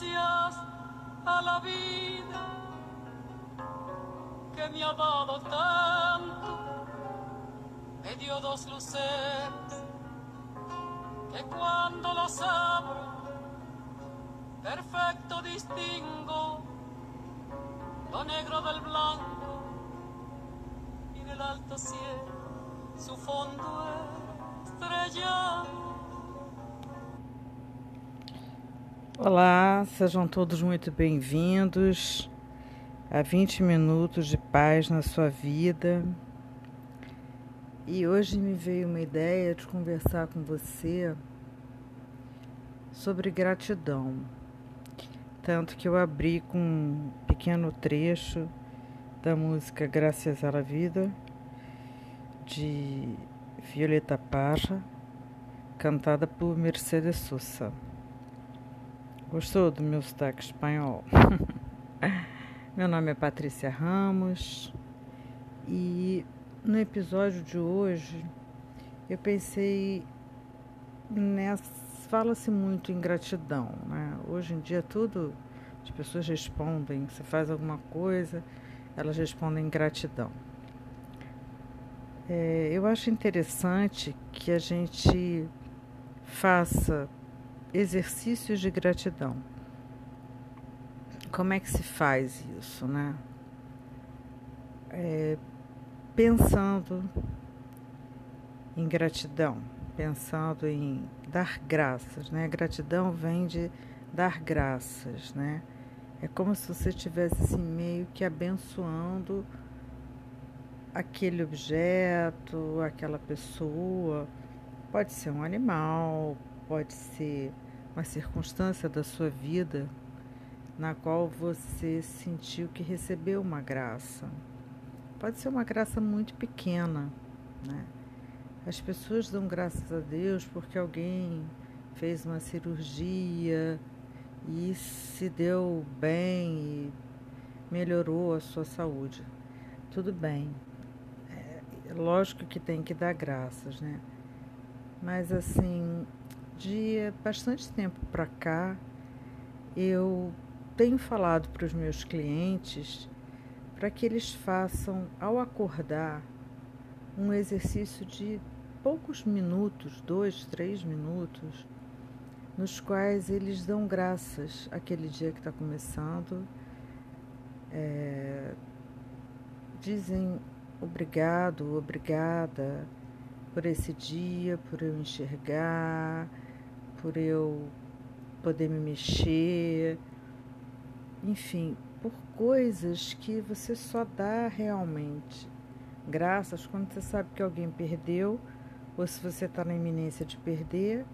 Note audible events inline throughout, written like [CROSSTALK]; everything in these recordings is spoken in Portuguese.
gracias a la vida que me ha dado tanto, me dio dos luces que cuando las abro, perfecto distingo lo negro del blanco y en el alto cielo su fondo estrellado. Olá, sejam todos muito bem-vindos a 20 minutos de paz na sua vida. E hoje me veio uma ideia de conversar com você sobre gratidão. Tanto que eu abri com um pequeno trecho da música Graças à Vida, de Violeta Parra, cantada por Mercedes Sosa. Gostou do meu sotaque espanhol? [LAUGHS] meu nome é Patrícia Ramos e no episódio de hoje eu pensei nessa. Fala-se muito em gratidão, né? Hoje em dia tudo as pessoas respondem, você faz alguma coisa, elas respondem em gratidão. É, eu acho interessante que a gente faça exercícios de gratidão. Como é que se faz isso, né? É, pensando em gratidão, pensando em dar graças, né? Gratidão vem de dar graças, né? É como se você estivesse assim, meio que abençoando aquele objeto, aquela pessoa. Pode ser um animal, pode ser uma circunstância da sua vida na qual você sentiu que recebeu uma graça. Pode ser uma graça muito pequena, né? As pessoas dão graças a Deus porque alguém fez uma cirurgia e se deu bem e melhorou a sua saúde. Tudo bem. É, lógico que tem que dar graças, né? Mas assim, de bastante tempo para cá, eu tenho falado para os meus clientes para que eles façam, ao acordar, um exercício de poucos minutos, dois, três minutos, nos quais eles dão graças àquele dia que está começando, é, dizem obrigado, obrigada por esse dia, por eu enxergar por eu poder me mexer, enfim, por coisas que você só dá realmente graças quando você sabe que alguém perdeu, ou se você está na iminência de perder,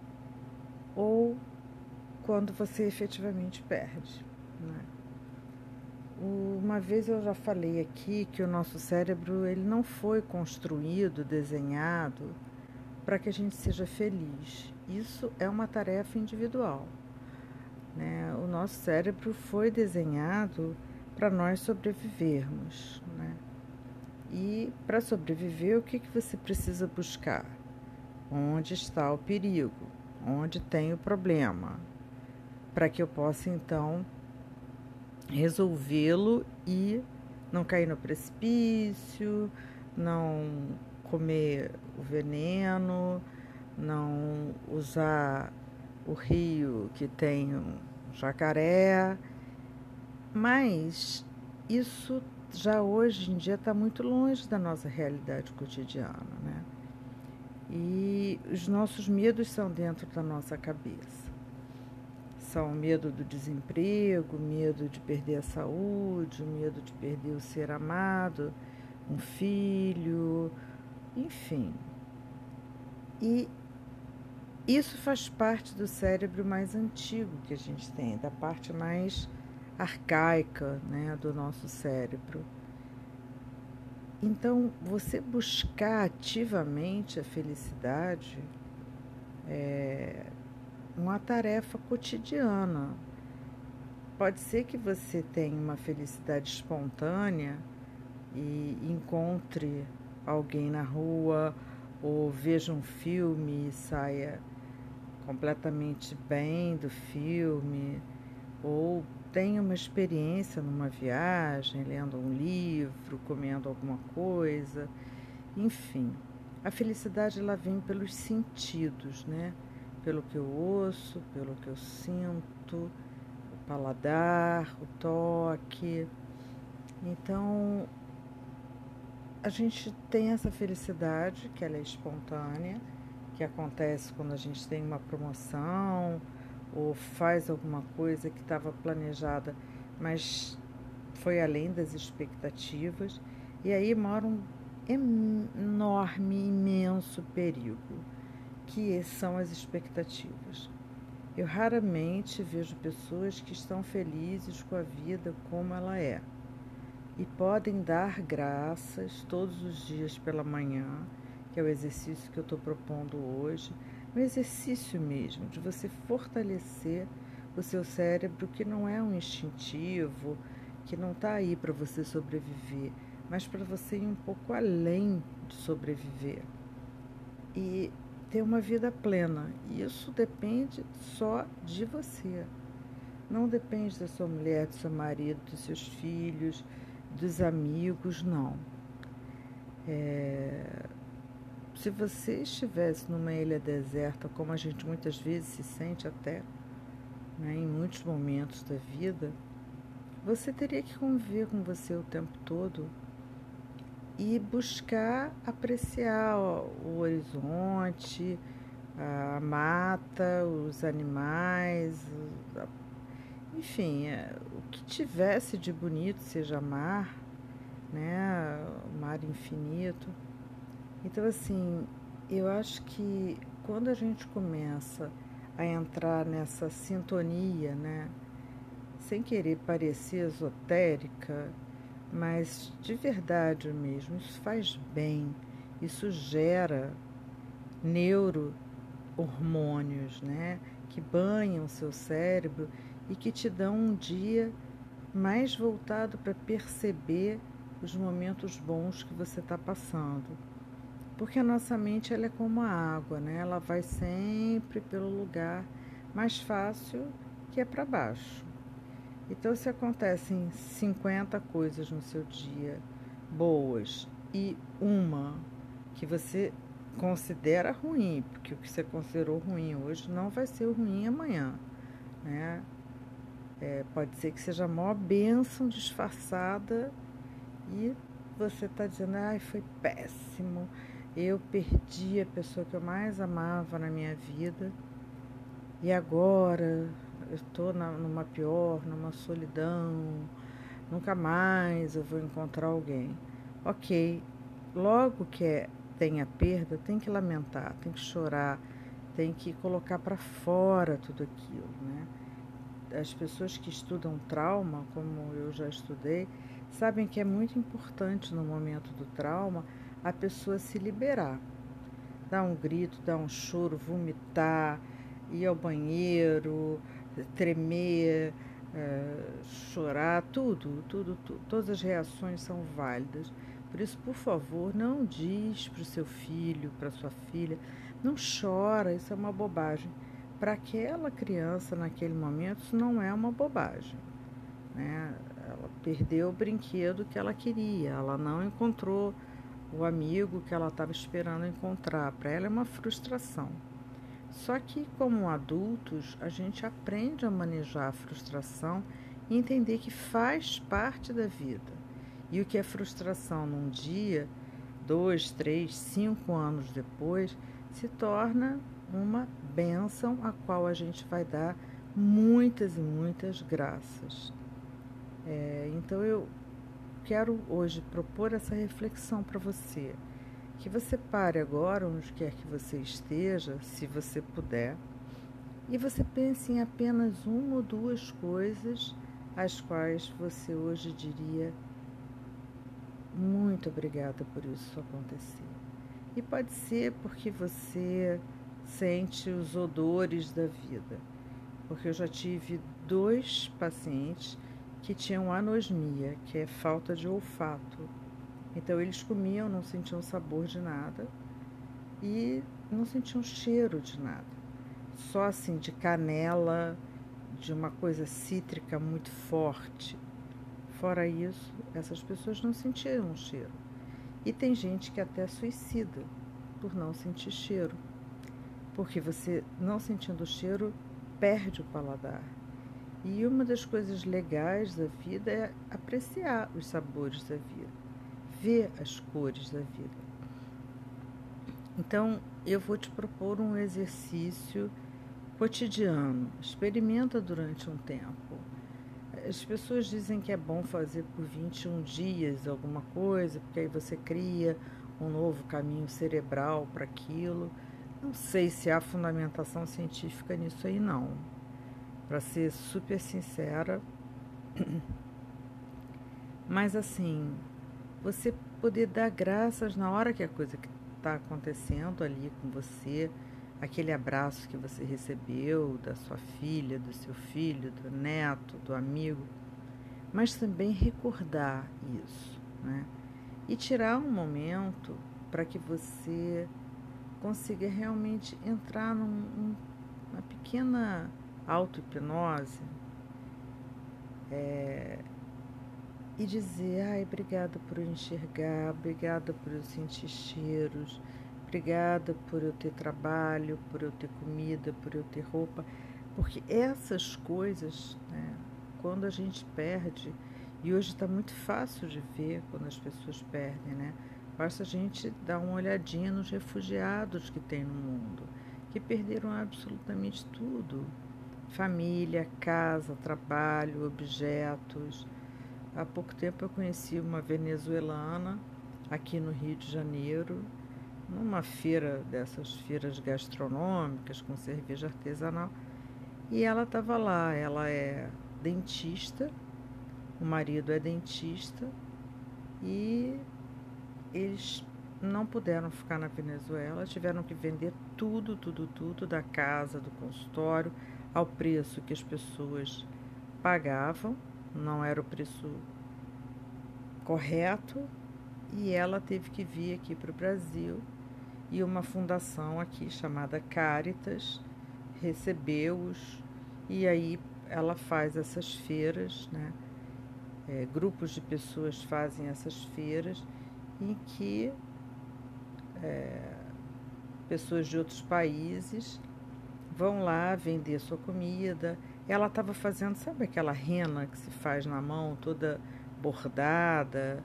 ou quando você efetivamente perde. Né? Uma vez eu já falei aqui que o nosso cérebro ele não foi construído, desenhado para que a gente seja feliz. Isso é uma tarefa individual. Né? O nosso cérebro foi desenhado para nós sobrevivermos. Né? E para sobreviver, o que, que você precisa buscar? Onde está o perigo? Onde tem o problema? Para que eu possa então resolvê-lo e não cair no precipício, não comer o veneno, não usar o rio que tem um jacaré, mas isso já hoje em dia está muito longe da nossa realidade cotidiana, né? E os nossos medos são dentro da nossa cabeça. São medo do desemprego, medo de perder a saúde, medo de perder o ser amado, um filho, enfim. E isso faz parte do cérebro mais antigo que a gente tem, da parte mais arcaica né, do nosso cérebro. Então, você buscar ativamente a felicidade é uma tarefa cotidiana. Pode ser que você tenha uma felicidade espontânea e encontre alguém na rua ou veja um filme e saia completamente bem do filme, ou tem uma experiência numa viagem, lendo um livro, comendo alguma coisa, enfim. A felicidade ela vem pelos sentidos, né? Pelo que eu ouço, pelo que eu sinto, o paladar, o toque. Então, a gente tem essa felicidade, que ela é espontânea, que acontece quando a gente tem uma promoção ou faz alguma coisa que estava planejada, mas foi além das expectativas. E aí mora um enorme, imenso perigo, que são as expectativas. Eu raramente vejo pessoas que estão felizes com a vida como ela é e podem dar graças todos os dias pela manhã, que é o exercício que eu estou propondo hoje, um exercício mesmo de você fortalecer o seu cérebro, que não é um instintivo, que não está aí para você sobreviver, mas para você ir um pouco além de sobreviver e ter uma vida plena. Isso depende só de você. Não depende da sua mulher, do seu marido, dos seus filhos, dos amigos, não. É, se você estivesse numa ilha deserta, como a gente muitas vezes se sente até, né, em muitos momentos da vida, você teria que conviver com você o tempo todo e buscar apreciar o horizonte, a mata, os animais, enfim, é, o que tivesse de bonito, seja mar, né, mar infinito. Então, assim, eu acho que quando a gente começa a entrar nessa sintonia, né, sem querer parecer esotérica, mas de verdade mesmo, isso faz bem, isso gera neurohormônios, né, que banham seu cérebro e que te dão um dia mais voltado para perceber os momentos bons que você está passando. Porque a nossa mente ela é como a água, né? Ela vai sempre pelo lugar mais fácil que é para baixo. Então, se acontecem 50 coisas no seu dia boas e uma que você considera ruim, porque o que você considerou ruim hoje não vai ser ruim amanhã, né? É, pode ser que seja a maior bênção disfarçada e você está dizendo, ai, foi péssimo, eu perdi a pessoa que eu mais amava na minha vida e agora eu estou numa pior, numa solidão, nunca mais eu vou encontrar alguém. Ok, logo que é, tem a perda, tem que lamentar, tem que chorar, tem que colocar para fora tudo aquilo, né? as pessoas que estudam trauma, como eu já estudei, sabem que é muito importante no momento do trauma a pessoa se liberar. Dar um grito, dar um choro, vomitar, ir ao banheiro, tremer, é, chorar, tudo, tudo, tudo, todas as reações são válidas. Por isso, por favor, não diz para o seu filho, para sua filha, não chora, isso é uma bobagem para aquela criança naquele momento isso não é uma bobagem. Né? Ela perdeu o brinquedo que ela queria, ela não encontrou o amigo que ela estava esperando encontrar. Para ela é uma frustração. Só que, como adultos, a gente aprende a manejar a frustração e entender que faz parte da vida. E o que é frustração num dia, dois, três, cinco anos depois, se torna uma bênção a qual a gente vai dar muitas e muitas graças. É, então eu quero hoje propor essa reflexão para você. Que você pare agora, onde quer que você esteja, se você puder, e você pense em apenas uma ou duas coisas as quais você hoje diria muito obrigada por isso acontecer. E pode ser porque você sente os odores da vida. Porque eu já tive dois pacientes que tinham anosmia, que é falta de olfato. Então eles comiam, não sentiam sabor de nada e não sentiam cheiro de nada. Só assim de canela, de uma coisa cítrica muito forte. Fora isso, essas pessoas não sentiram o cheiro. E tem gente que até suicida por não sentir cheiro. Porque você, não sentindo o cheiro, perde o paladar. E uma das coisas legais da vida é apreciar os sabores da vida, ver as cores da vida. Então, eu vou te propor um exercício cotidiano. Experimenta durante um tempo. As pessoas dizem que é bom fazer por 21 dias alguma coisa, porque aí você cria um novo caminho cerebral para aquilo. Não sei se há fundamentação científica nisso aí, não. Para ser super sincera. Mas assim, você poder dar graças na hora que a coisa está acontecendo ali com você, aquele abraço que você recebeu da sua filha, do seu filho, do neto, do amigo, mas também recordar isso, né? E tirar um momento para que você consiga realmente entrar num, numa pequena auto-hipnose é, e dizer, ai, obrigada por eu enxergar, obrigada por eu sentir cheiros, obrigada por eu ter trabalho, por eu ter comida, por eu ter roupa, porque essas coisas, né, quando a gente perde, e hoje está muito fácil de ver quando as pessoas perdem, né? Basta a gente dar uma olhadinha nos refugiados que tem no mundo, que perderam absolutamente tudo: família, casa, trabalho, objetos. Há pouco tempo eu conheci uma venezuelana aqui no Rio de Janeiro numa feira dessas feiras gastronômicas com cerveja artesanal. E ela estava lá, ela é dentista, o marido é dentista e eles não puderam ficar na Venezuela, tiveram que vender tudo, tudo, tudo da casa, do consultório, ao preço que as pessoas pagavam, não era o preço correto, e ela teve que vir aqui para o Brasil e uma fundação aqui chamada Caritas recebeu-os e aí ela faz essas feiras, né? É, grupos de pessoas fazem essas feiras em que é, pessoas de outros países vão lá vender sua comida. Ela estava fazendo, sabe aquela rena que se faz na mão, toda bordada?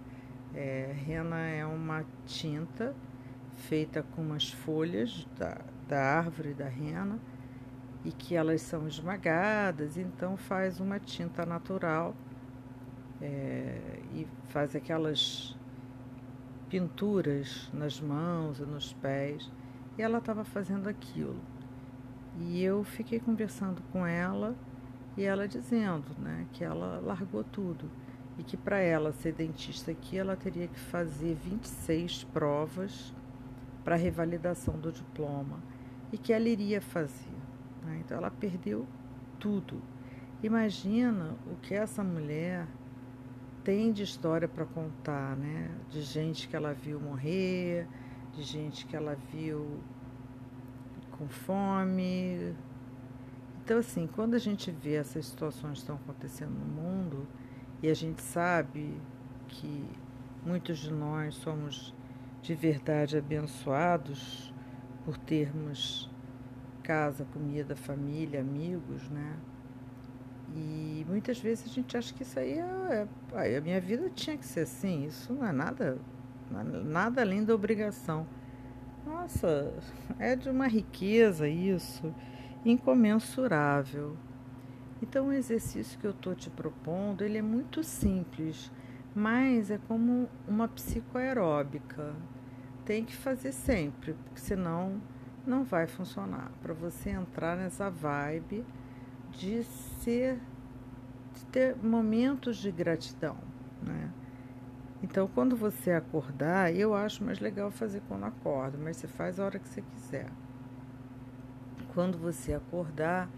É, rena é uma tinta feita com umas folhas da, da árvore da rena e que elas são esmagadas, então faz uma tinta natural é, e faz aquelas pinturas nas mãos e nos pés. E ela estava fazendo aquilo. E eu fiquei conversando com ela e ela dizendo né, que ela largou tudo e que para ela ser dentista aqui ela teria que fazer 26 provas para revalidação do diploma e que ela iria fazer. Né? Então ela perdeu tudo. Imagina o que essa mulher tem de história para contar, né? De gente que ela viu morrer, de gente que ela viu com fome. Então, assim, quando a gente vê essas situações que estão acontecendo no mundo e a gente sabe que muitos de nós somos de verdade abençoados por termos casa, comida, família, amigos, né? E muitas vezes a gente acha que isso aí é, é a minha vida tinha que ser assim, isso não é nada, nada além da obrigação. Nossa, é de uma riqueza isso, incomensurável. Então o exercício que eu estou te propondo, ele é muito simples mas é como uma psicoaeróbica. Tem que fazer sempre, porque senão não vai funcionar. Para você entrar nessa vibe de ser, de ter momentos de gratidão, né? Então, quando você acordar, eu acho mais legal fazer quando acorda, mas você faz a hora que você quiser. Quando você acordar,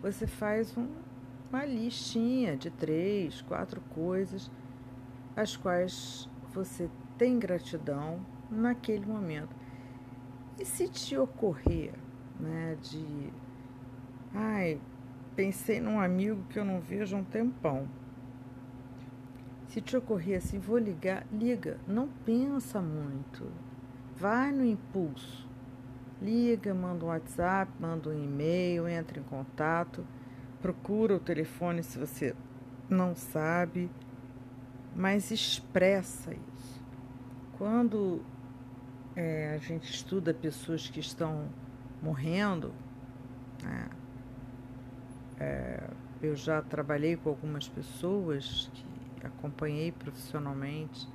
você faz um, uma listinha de três, quatro coisas as quais você tem gratidão naquele momento. E se te ocorrer, né, de ai, pensei num amigo que eu não vejo há um tempão. Se te ocorrer assim, vou ligar, liga, não pensa muito. Vai no impulso. Liga, manda um WhatsApp, manda um e-mail, entra em contato, procura o telefone se você não sabe, mas expressa isso. Quando é, a gente estuda pessoas que estão morrendo, né? é, eu já trabalhei com algumas pessoas que acompanhei profissionalmente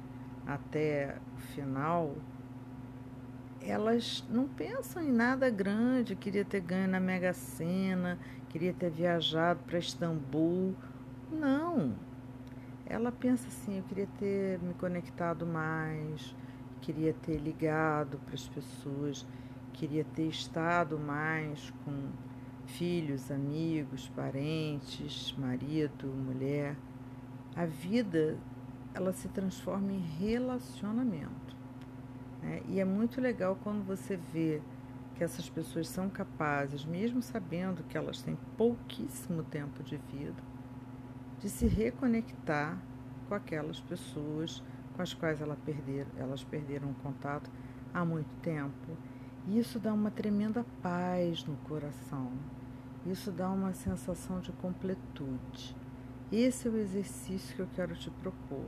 até o final elas não pensam em nada grande, queria ter ganho na Mega Sena, queria ter viajado para Istambul. Não. Ela pensa assim, eu queria ter me conectado mais, queria ter ligado para as pessoas, queria ter estado mais com filhos, amigos, parentes, marido, mulher. A vida, ela se transforma em relacionamento. Né? E é muito legal quando você vê que essas pessoas são capazes, mesmo sabendo que elas têm pouquíssimo tempo de vida, de se reconectar com aquelas pessoas com as quais ela perder, elas perderam contato há muito tempo. E isso dá uma tremenda paz no coração. Isso dá uma sensação de completude. Esse é o exercício que eu quero te propor.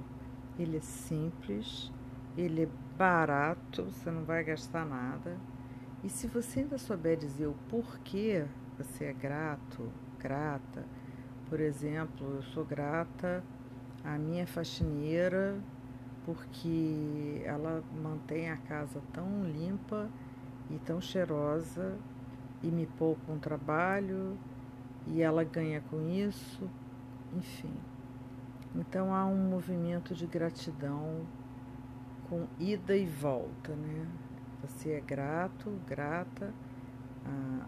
Ele é simples, ele é barato, você não vai gastar nada. E se você ainda souber dizer o porquê você é grato, grata, por exemplo, eu sou grata à minha faxineira porque ela mantém a casa tão limpa e tão cheirosa e me poupa um trabalho e ela ganha com isso, enfim. Então há um movimento de gratidão com ida e volta, né? Você é grato, grata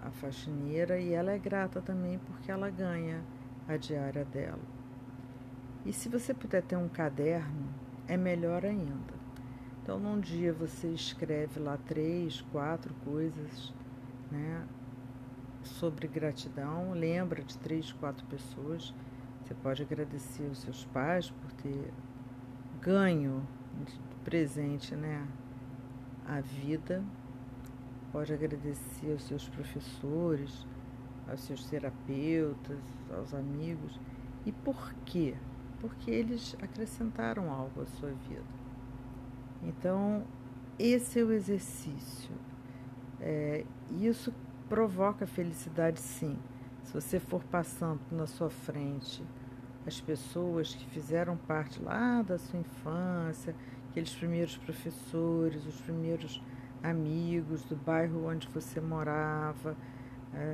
à, faxineira e ela é grata também porque ela ganha a diária dela. E se você puder ter um caderno, é melhor ainda. Então, num dia você escreve lá três, quatro coisas, né, sobre gratidão. Lembra de três, quatro pessoas. Você pode agradecer os seus pais por ter ganho presente, né? A vida. Pode agradecer aos seus professores, aos seus terapeutas, aos amigos. E por quê? Porque eles acrescentaram algo à sua vida. Então, esse é o exercício. É, isso provoca felicidade, sim. Se você for passando na sua frente as pessoas que fizeram parte lá da sua infância, aqueles primeiros professores, os primeiros amigos do bairro onde você morava,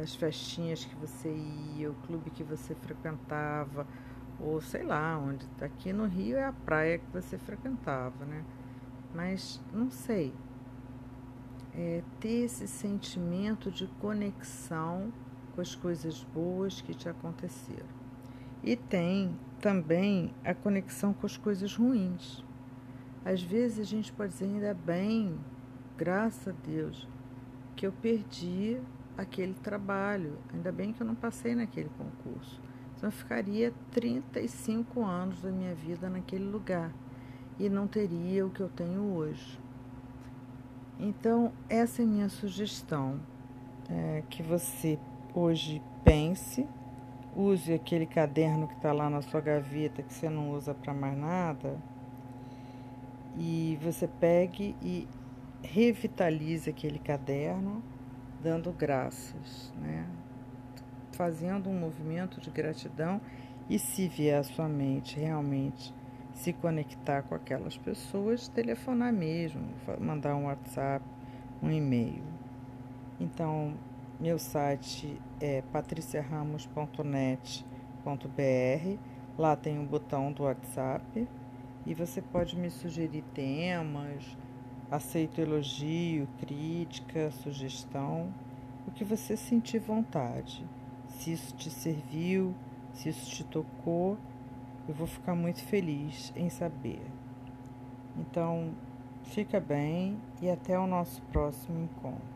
as festinhas que você ia, o clube que você frequentava, ou sei lá, onde aqui no Rio é a praia que você frequentava, né? Mas não sei. É ter esse sentimento de conexão com as coisas boas que te aconteceram. E tem também a conexão com as coisas ruins. Às vezes a gente pode dizer, ainda bem, graças a Deus, que eu perdi aquele trabalho. Ainda bem que eu não passei naquele concurso. Então eu ficaria 35 anos da minha vida naquele lugar e não teria o que eu tenho hoje. Então, essa é minha sugestão. É, que você hoje pense, use aquele caderno que está lá na sua gaveta que você não usa para mais nada e você pegue e revitalize aquele caderno dando graças, né? fazendo um movimento de gratidão e se vier à sua mente realmente se conectar com aquelas pessoas, telefonar mesmo, mandar um WhatsApp, um e-mail. Então, meu site é patriciaramos.net.br. Lá tem um botão do WhatsApp e você pode me sugerir temas, aceito elogio, crítica, sugestão, o que você sentir vontade. Se isso te serviu, se isso te tocou, eu vou ficar muito feliz em saber. Então, fica bem e até o nosso próximo encontro.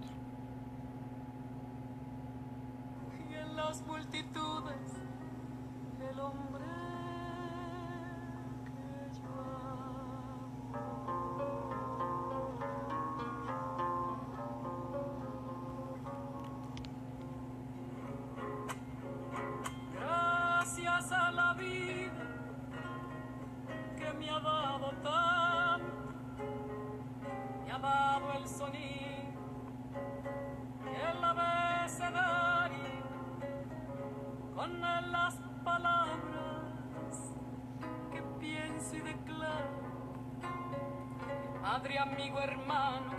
Madre, amigo, hermano